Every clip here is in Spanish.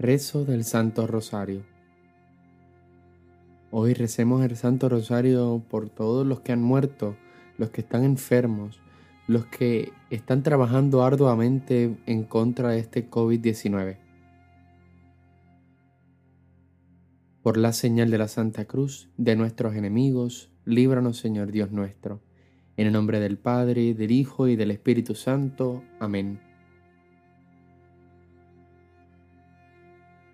Rezo del Santo Rosario. Hoy recemos el Santo Rosario por todos los que han muerto, los que están enfermos, los que están trabajando arduamente en contra de este COVID-19. Por la señal de la Santa Cruz de nuestros enemigos, líbranos Señor Dios nuestro. En el nombre del Padre, del Hijo y del Espíritu Santo. Amén.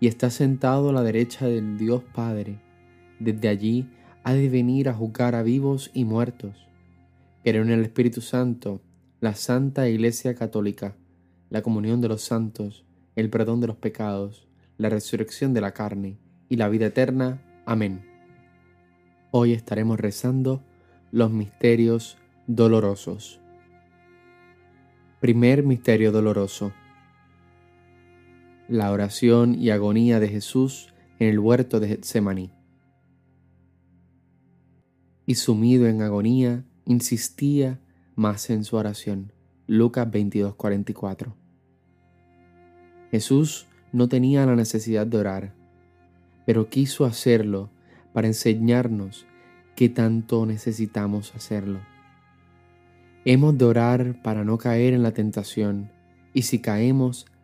y está sentado a la derecha del Dios Padre. Desde allí ha de venir a juzgar a vivos y muertos. Creo en el Espíritu Santo, la Santa Iglesia Católica, la comunión de los santos, el perdón de los pecados, la resurrección de la carne y la vida eterna. Amén. Hoy estaremos rezando los misterios dolorosos. Primer misterio doloroso la oración y agonía de Jesús en el huerto de Getsemaní. Y sumido en agonía, insistía más en su oración. Lucas 22:44. Jesús no tenía la necesidad de orar, pero quiso hacerlo para enseñarnos que tanto necesitamos hacerlo. Hemos de orar para no caer en la tentación, y si caemos,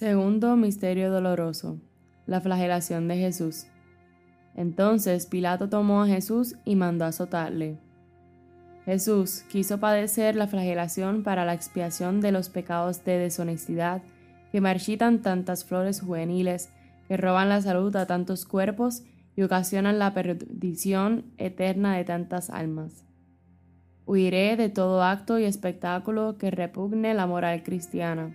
Segundo Misterio Doloroso. La flagelación de Jesús. Entonces Pilato tomó a Jesús y mandó azotarle. Jesús quiso padecer la flagelación para la expiación de los pecados de deshonestidad que marchitan tantas flores juveniles, que roban la salud a tantos cuerpos y ocasionan la perdición eterna de tantas almas. Huiré de todo acto y espectáculo que repugne la moral cristiana.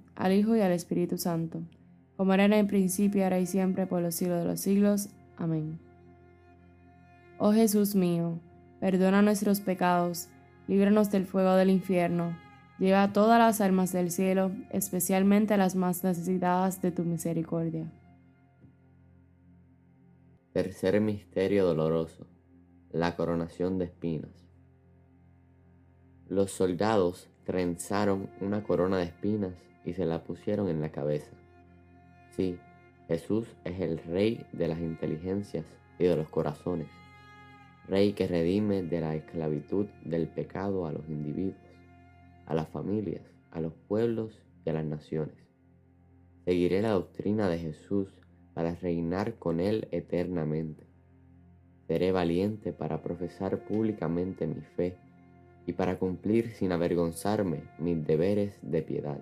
al Hijo y al Espíritu Santo, como era en el principio, ahora y siempre, por los siglos de los siglos. Amén. Oh Jesús mío, perdona nuestros pecados, líbranos del fuego del infierno, lleva a todas las almas del cielo, especialmente a las más necesitadas de tu misericordia. Tercer misterio doloroso, la coronación de espinas. Los soldados trenzaron una corona de espinas y se la pusieron en la cabeza. Sí, Jesús es el Rey de las inteligencias y de los corazones, Rey que redime de la esclavitud del pecado a los individuos, a las familias, a los pueblos y a las naciones. Seguiré la doctrina de Jesús para reinar con Él eternamente. Seré valiente para profesar públicamente mi fe y para cumplir sin avergonzarme mis deberes de piedad.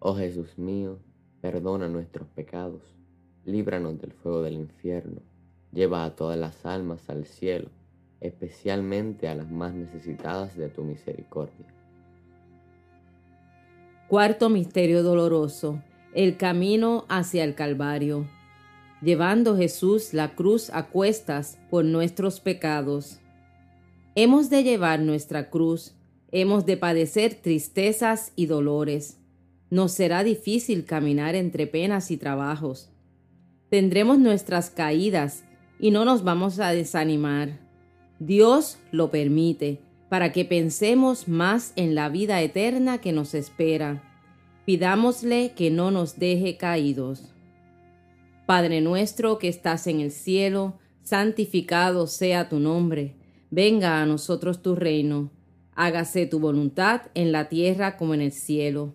Oh Jesús mío, perdona nuestros pecados, líbranos del fuego del infierno, lleva a todas las almas al cielo, especialmente a las más necesitadas de tu misericordia. Cuarto Misterio Doloroso, el camino hacia el Calvario, llevando Jesús la cruz a cuestas por nuestros pecados. Hemos de llevar nuestra cruz, hemos de padecer tristezas y dolores nos será difícil caminar entre penas y trabajos. Tendremos nuestras caídas y no nos vamos a desanimar. Dios lo permite para que pensemos más en la vida eterna que nos espera. Pidámosle que no nos deje caídos. Padre nuestro que estás en el cielo, santificado sea tu nombre. Venga a nosotros tu reino. Hágase tu voluntad en la tierra como en el cielo.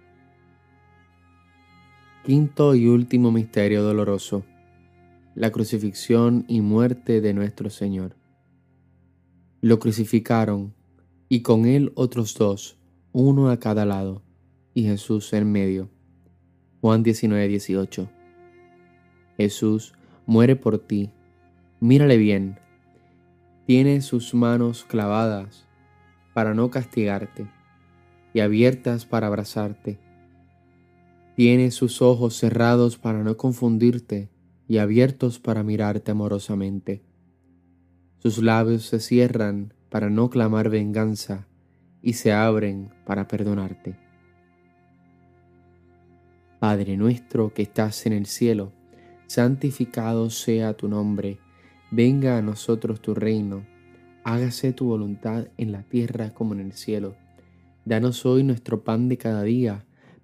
Quinto y último misterio doloroso. La crucifixión y muerte de nuestro Señor. Lo crucificaron y con él otros dos, uno a cada lado, y Jesús en medio. Juan 19, 18. Jesús muere por ti. Mírale bien. Tiene sus manos clavadas para no castigarte y abiertas para abrazarte tiene sus ojos cerrados para no confundirte y abiertos para mirarte amorosamente. Sus labios se cierran para no clamar venganza y se abren para perdonarte. Padre nuestro que estás en el cielo, santificado sea tu nombre, venga a nosotros tu reino, hágase tu voluntad en la tierra como en el cielo. Danos hoy nuestro pan de cada día,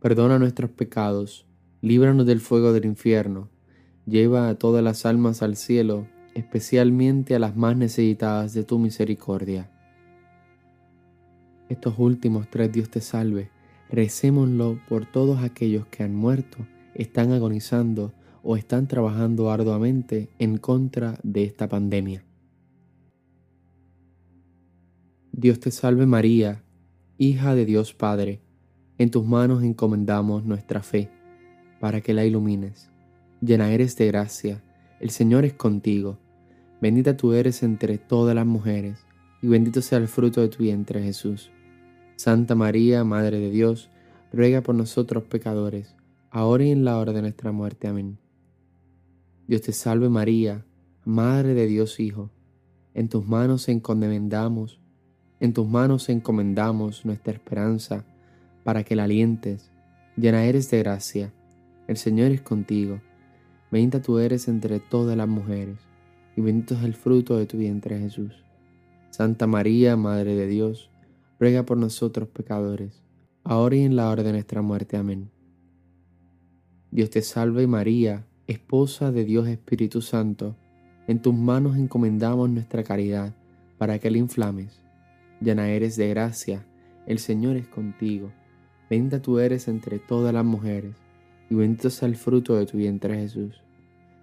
perdona nuestros pecados, líbranos del fuego del infierno, lleva a todas las almas al cielo, especialmente a las más necesitadas de tu misericordia. Estos últimos tres Dios te salve, recémoslo por todos aquellos que han muerto, están agonizando o están trabajando arduamente en contra de esta pandemia. Dios te salve María, hija de Dios Padre, en tus manos encomendamos nuestra fe, para que la ilumines. Llena eres de gracia, el Señor es contigo Bendita tú eres entre todas las mujeres, y bendito sea el fruto de tu vientre Jesús. Santa María, Madre de Dios, ruega por nosotros pecadores, ahora y en la hora de nuestra muerte. Amén. Dios te salve María, Madre de Dios Hijo, en tus manos encomendamos, en tus manos encomendamos nuestra esperanza, para que la alientes, llena eres de gracia, el Señor es contigo, bendita tú eres entre todas las mujeres y bendito es el fruto de tu vientre Jesús. Santa María, Madre de Dios, ruega por nosotros pecadores, ahora y en la hora de nuestra muerte. Amén. Dios te salve María, esposa de Dios Espíritu Santo, en tus manos encomendamos nuestra caridad para que la inflames. Llena eres de gracia, el Señor es contigo, bendita tú eres entre todas las mujeres, y bendito sea el fruto de tu vientre Jesús.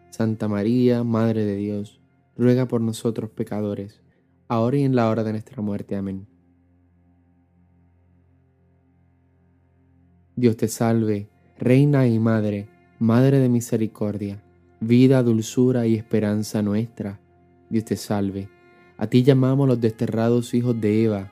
Santa María, Madre de Dios, ruega por nosotros pecadores, ahora y en la hora de nuestra muerte. Amén. Dios te salve, Reina y Madre, Madre de misericordia, vida, dulzura y esperanza nuestra. Dios te salve. A ti llamamos los desterrados hijos de Eva,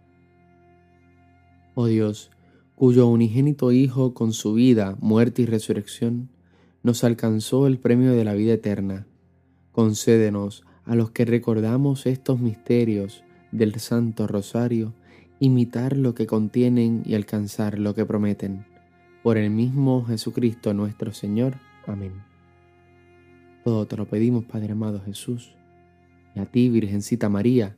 Oh Dios, cuyo unigénito Hijo con su vida, muerte y resurrección, nos alcanzó el premio de la vida eterna, concédenos a los que recordamos estos misterios del Santo Rosario, imitar lo que contienen y alcanzar lo que prometen por el mismo Jesucristo nuestro Señor. Amén. Todo te lo pedimos, Padre amado Jesús, y a ti, Virgencita María,